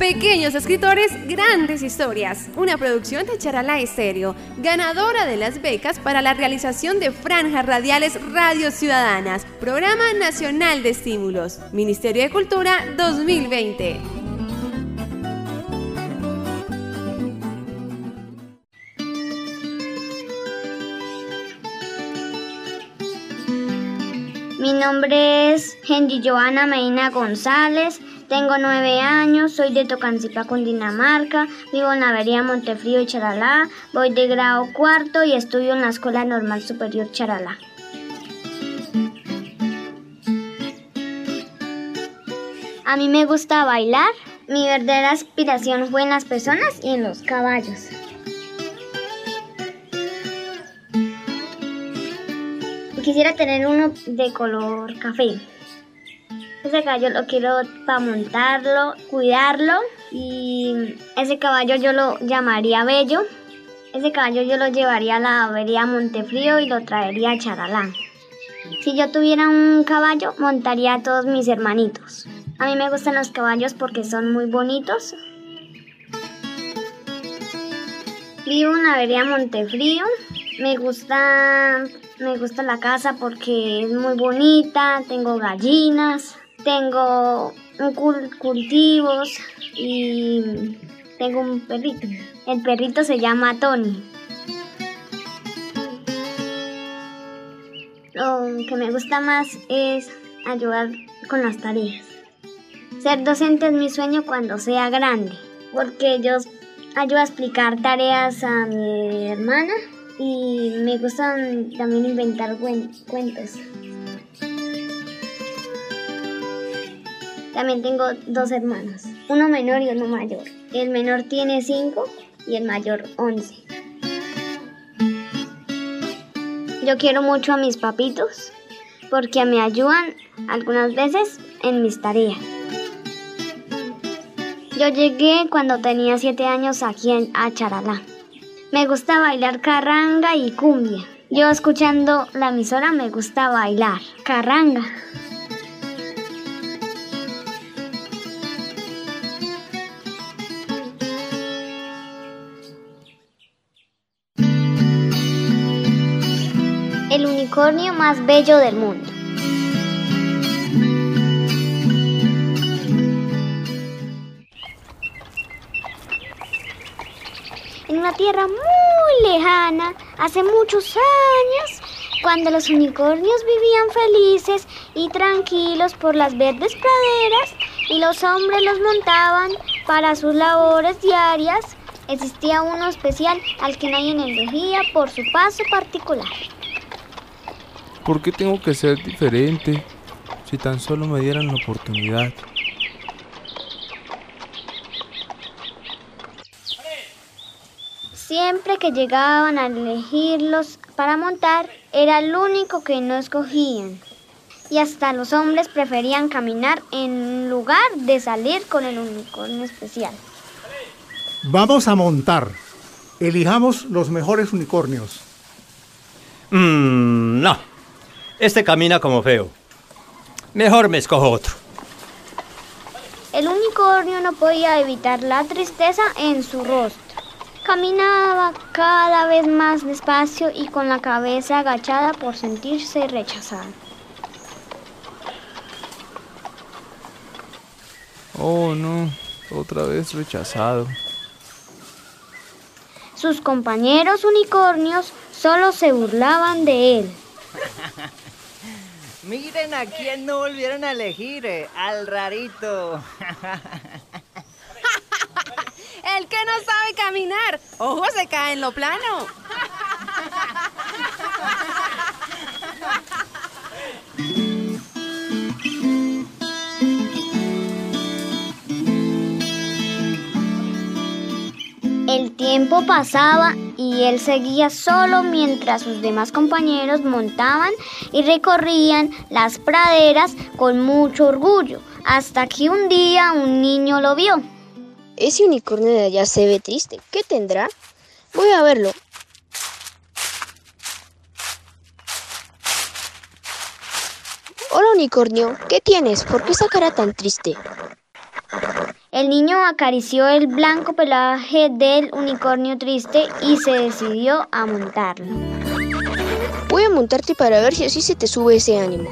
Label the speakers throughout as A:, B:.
A: Pequeños escritores, grandes historias. Una producción de Charalá Estéreo, ganadora de las becas para la realización de franjas radiales Radio Ciudadanas, Programa Nacional de Estímulos, Ministerio de Cultura 2020.
B: Mi nombre es Henry Joana Medina González. Tengo nueve años, soy de Tocancipá, Cundinamarca, vivo en la avería Montefrío y Charalá, voy de grado cuarto y estudio en la Escuela Normal Superior Charalá. A mí me gusta bailar. Mi verdadera aspiración fue en las personas y en los caballos. Quisiera tener uno de color café. Ese caballo lo quiero para montarlo, cuidarlo y ese caballo yo lo llamaría Bello. Ese caballo yo lo llevaría a la avería Montefrío y lo traería a Charalá. Si yo tuviera un caballo, montaría a todos mis hermanitos. A mí me gustan los caballos porque son muy bonitos. Vivo en la avería Montefrío. Me gusta, me gusta la casa porque es muy bonita. Tengo gallinas tengo cultivos y tengo un perrito. El perrito se llama Tony. Lo que me gusta más es ayudar con las tareas. Ser docente es mi sueño cuando sea grande, porque yo ayudo a explicar tareas a mi hermana y me gustan también inventar cuentos. También tengo dos hermanos, uno menor y uno mayor. El menor tiene 5 y el mayor 11. Yo quiero mucho a mis papitos porque me ayudan algunas veces en mis tareas. Yo llegué cuando tenía 7 años aquí a Charalá. Me gusta bailar carranga y cumbia. Yo escuchando la emisora me gusta bailar carranga. Unicornio más bello del mundo. En una tierra muy lejana, hace muchos años, cuando los unicornios vivían felices y tranquilos por las verdes praderas y los hombres los montaban para sus labores diarias, existía uno especial al que nadie elegía por su paso particular.
C: ¿Por qué tengo que ser diferente si tan solo me dieran la oportunidad?
B: Siempre que llegaban a elegirlos para montar, era el único que no escogían. Y hasta los hombres preferían caminar en lugar de salir con el unicornio especial.
D: Vamos a montar. Elijamos los mejores unicornios.
E: Mmm, no. Este camina como feo. Mejor me escojo otro.
B: El unicornio no podía evitar la tristeza en su rostro. Caminaba cada vez más despacio y con la cabeza agachada por sentirse rechazado.
C: Oh, no, otra vez rechazado.
B: Sus compañeros unicornios solo se burlaban de él.
F: Miren a quién no volvieron a elegir, eh, al rarito.
A: El que no sabe caminar, ojo se cae en lo plano.
B: El tiempo pasaba y él seguía solo mientras sus demás compañeros montaban y recorrían las praderas con mucho orgullo, hasta que un día un niño lo vio.
G: Ese unicornio de allá se ve triste. ¿Qué tendrá? Voy a verlo. Hola unicornio, ¿qué tienes? ¿Por qué esa cara tan triste?
B: El niño acarició el blanco pelaje del unicornio triste y se decidió a montarlo.
G: Voy a montarte para ver si así se te sube ese ánimo.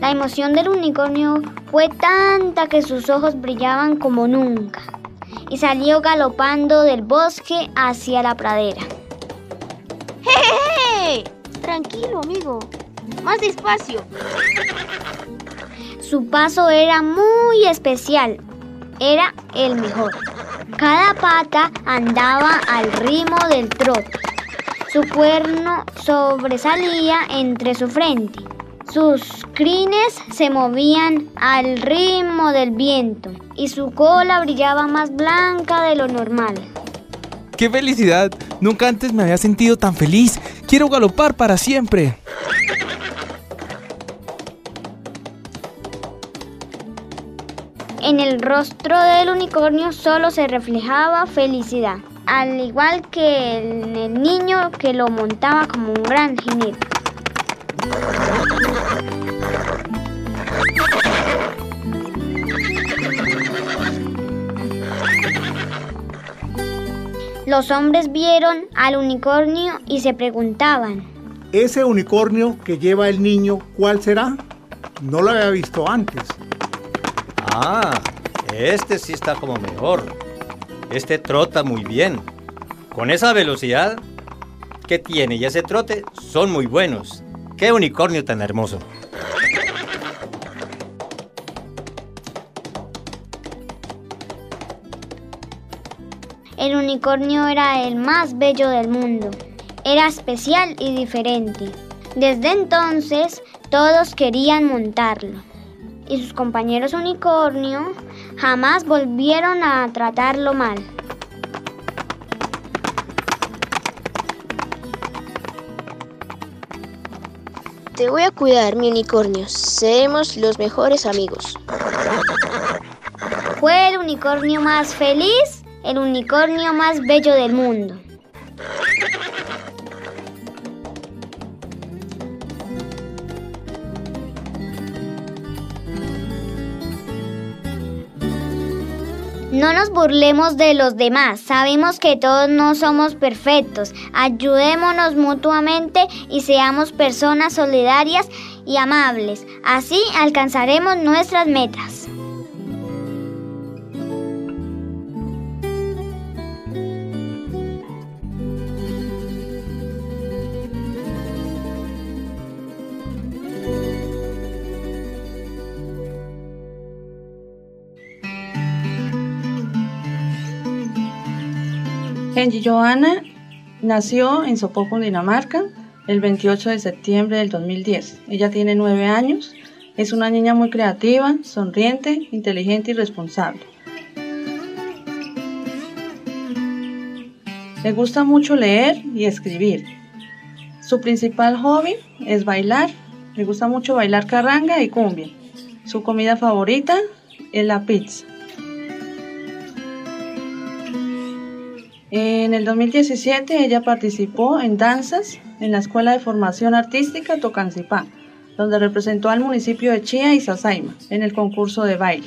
B: La emoción del unicornio fue tanta que sus ojos brillaban como nunca y salió galopando del bosque hacia la pradera.
G: Tranquilo, amigo. Más despacio.
B: Su paso era muy especial. Era el mejor. Cada pata andaba al ritmo del trote. Su cuerno sobresalía entre su frente. Sus crines se movían al ritmo del viento y su cola brillaba más blanca de lo normal.
C: ¡Qué felicidad! Nunca antes me había sentido tan feliz. Quiero galopar para siempre.
B: En el rostro del unicornio solo se reflejaba felicidad, al igual que en el niño que lo montaba como un gran jinete. Los hombres vieron al unicornio y se preguntaban,
D: Ese unicornio que lleva el niño, ¿cuál será? No lo había visto antes.
E: Ah, este sí está como mejor. Este trota muy bien. Con esa velocidad que tiene y ese trote son muy buenos. ¡Qué unicornio tan hermoso!
B: El unicornio era el más bello del mundo. Era especial y diferente. Desde entonces todos querían montarlo. Y sus compañeros unicornio jamás volvieron a tratarlo mal.
G: Te voy a cuidar, mi unicornio. Seremos los mejores amigos.
B: Fue el unicornio más feliz, el unicornio más bello del mundo. No nos burlemos de los demás. Sabemos que todos no somos perfectos. Ayudémonos mutuamente y seamos personas solidarias y amables. Así alcanzaremos nuestras metas.
H: Kenji Johanna nació en Sopoco, Dinamarca, el 28 de septiembre del 2010. Ella tiene nueve años, es una niña muy creativa, sonriente, inteligente y responsable. Le gusta mucho leer y escribir. Su principal hobby es bailar. Le gusta mucho bailar carranga y cumbia. Su comida favorita es la pizza. En el 2017 ella participó en danzas en la Escuela de Formación Artística Tocancipá, donde representó al municipio de Chía y Sasaima en el concurso de baile.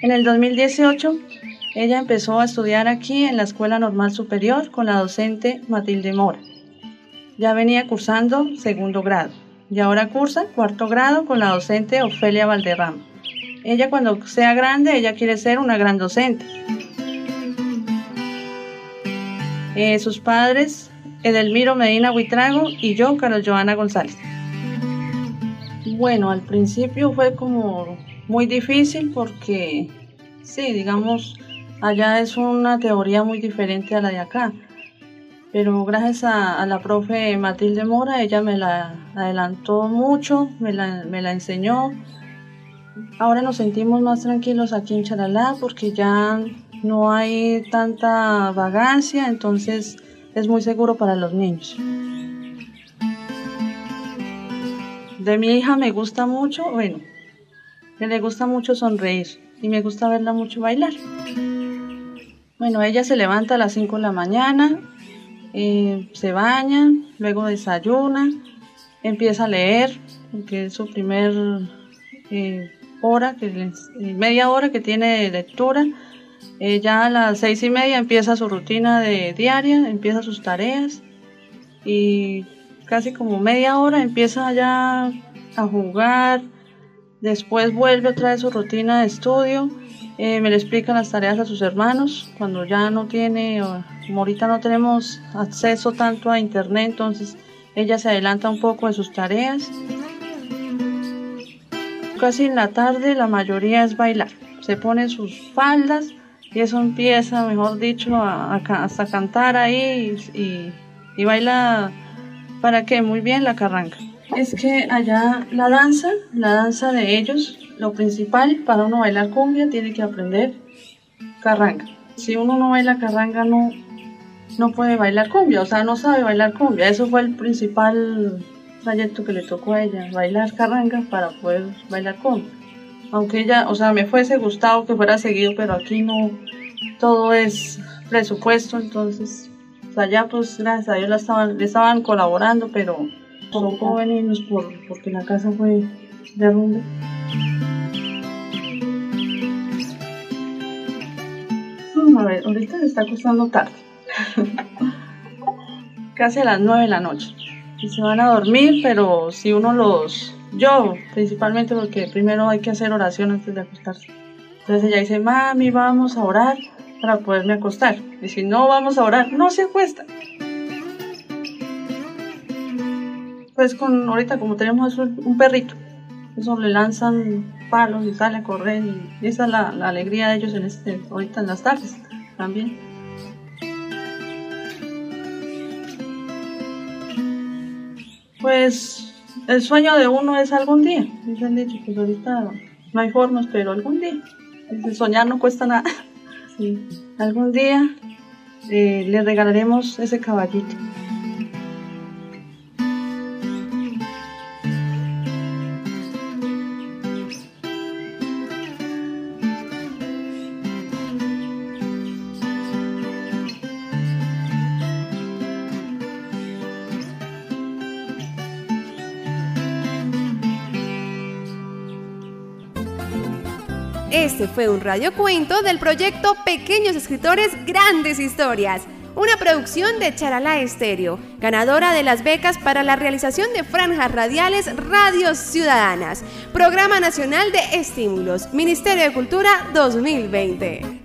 H: En el 2018 ella empezó a estudiar aquí en la Escuela Normal Superior con la docente Matilde Mora. Ya venía cursando segundo grado y ahora cursa cuarto grado con la docente Ofelia Valderrama. Ella cuando sea grande, ella quiere ser una gran docente. Eh, sus padres, Edelmiro Medina Huitrago y yo, Carlos Joana González. Bueno, al principio fue como muy difícil porque, sí, digamos, allá es una teoría muy diferente a la de acá. Pero gracias a, a la profe Matilde Mora, ella me la adelantó mucho, me la, me la enseñó, Ahora nos sentimos más tranquilos aquí en Charalá porque ya no hay tanta vagancia, entonces es muy seguro para los niños. De mi hija me gusta mucho, bueno, le gusta mucho sonreír y me gusta verla mucho bailar. Bueno, ella se levanta a las 5 de la mañana, eh, se baña, luego desayuna, empieza a leer, que es su primer eh, hora, que media hora que tiene lectura. ya a las seis y media empieza su rutina de diaria, empieza sus tareas y casi como media hora empieza ya a jugar, después vuelve otra vez su rutina de estudio, eh, me le explica las tareas a sus hermanos, cuando ya no tiene, como ahorita no tenemos acceso tanto a internet, entonces ella se adelanta un poco de sus tareas. Casi en la tarde la mayoría es bailar, se pone sus faldas y eso empieza, mejor dicho, hasta cantar ahí y, y baila para que muy bien la carranca es que allá la danza, la danza de ellos, lo principal para uno bailar cumbia tiene que aprender carranga. Si uno no baila carranga no, no puede bailar cumbia, o sea, no sabe bailar cumbia. Eso fue el principal trayecto que le tocó a ella, bailar carranga para poder bailar cumbia. Aunque ella, o sea, me fuese gustado que fuera seguido, pero aquí no, todo es presupuesto, entonces, allá pues gracias a Dios la estaban, le estaban colaborando, pero tocó venirnos por, porque la casa fue derrumbe. a ver, ahorita se está acostando tarde. Casi a las 9 de la noche. Y se van a dormir, pero si uno los... Yo, principalmente porque primero hay que hacer oración antes de acostarse. Entonces ella dice, mami, vamos a orar para poderme acostar. Y si no vamos a orar, no se acuesta. pues con ahorita como tenemos un perrito, eso le lanzan palos y sale a correr y esa es la, alegría de ellos en este, ahorita en las tardes también. Pues el sueño de uno es algún día, dicho, pues ahorita no hay formas, pero algún día. soñar no cuesta nada. Algún día eh, le regalaremos ese caballito.
A: Este fue un radiocuento del proyecto Pequeños Escritores Grandes Historias, una producción de Charalá Estéreo, ganadora de las becas para la realización de franjas radiales Radios Ciudadanas, Programa Nacional de Estímulos, Ministerio de Cultura 2020.